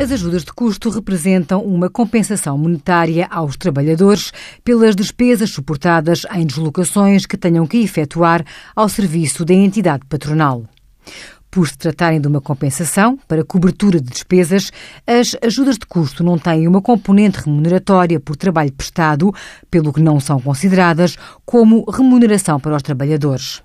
As ajudas de custo representam uma compensação monetária aos trabalhadores pelas despesas suportadas em deslocações que tenham que efetuar ao serviço da entidade patronal. Por se tratarem de uma compensação para cobertura de despesas, as ajudas de custo não têm uma componente remuneratória por trabalho prestado, pelo que não são consideradas como remuneração para os trabalhadores.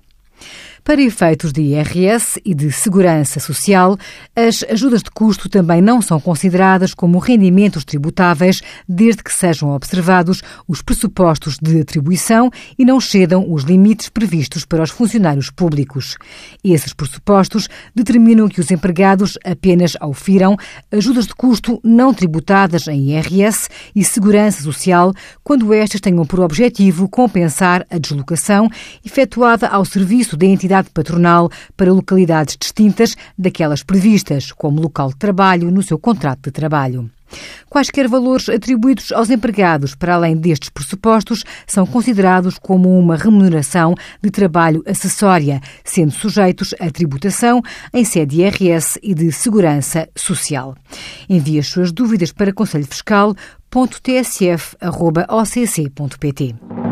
Para efeitos de IRS e de segurança social, as ajudas de custo também não são consideradas como rendimentos tributáveis desde que sejam observados os pressupostos de atribuição e não cedam os limites previstos para os funcionários públicos. Esses pressupostos determinam que os empregados apenas aufiram ajudas de custo não tributadas em IRS e segurança social quando estas tenham por objetivo compensar a deslocação efetuada ao serviço da entidade patronal para localidades distintas daquelas previstas como local de trabalho no seu contrato de trabalho. Quaisquer valores atribuídos aos empregados para além destes pressupostos são considerados como uma remuneração de trabalho acessória, sendo sujeitos a tributação em sede IRS e de segurança social. Envie as suas dúvidas para conselhofiscal.tsf.occ.pt.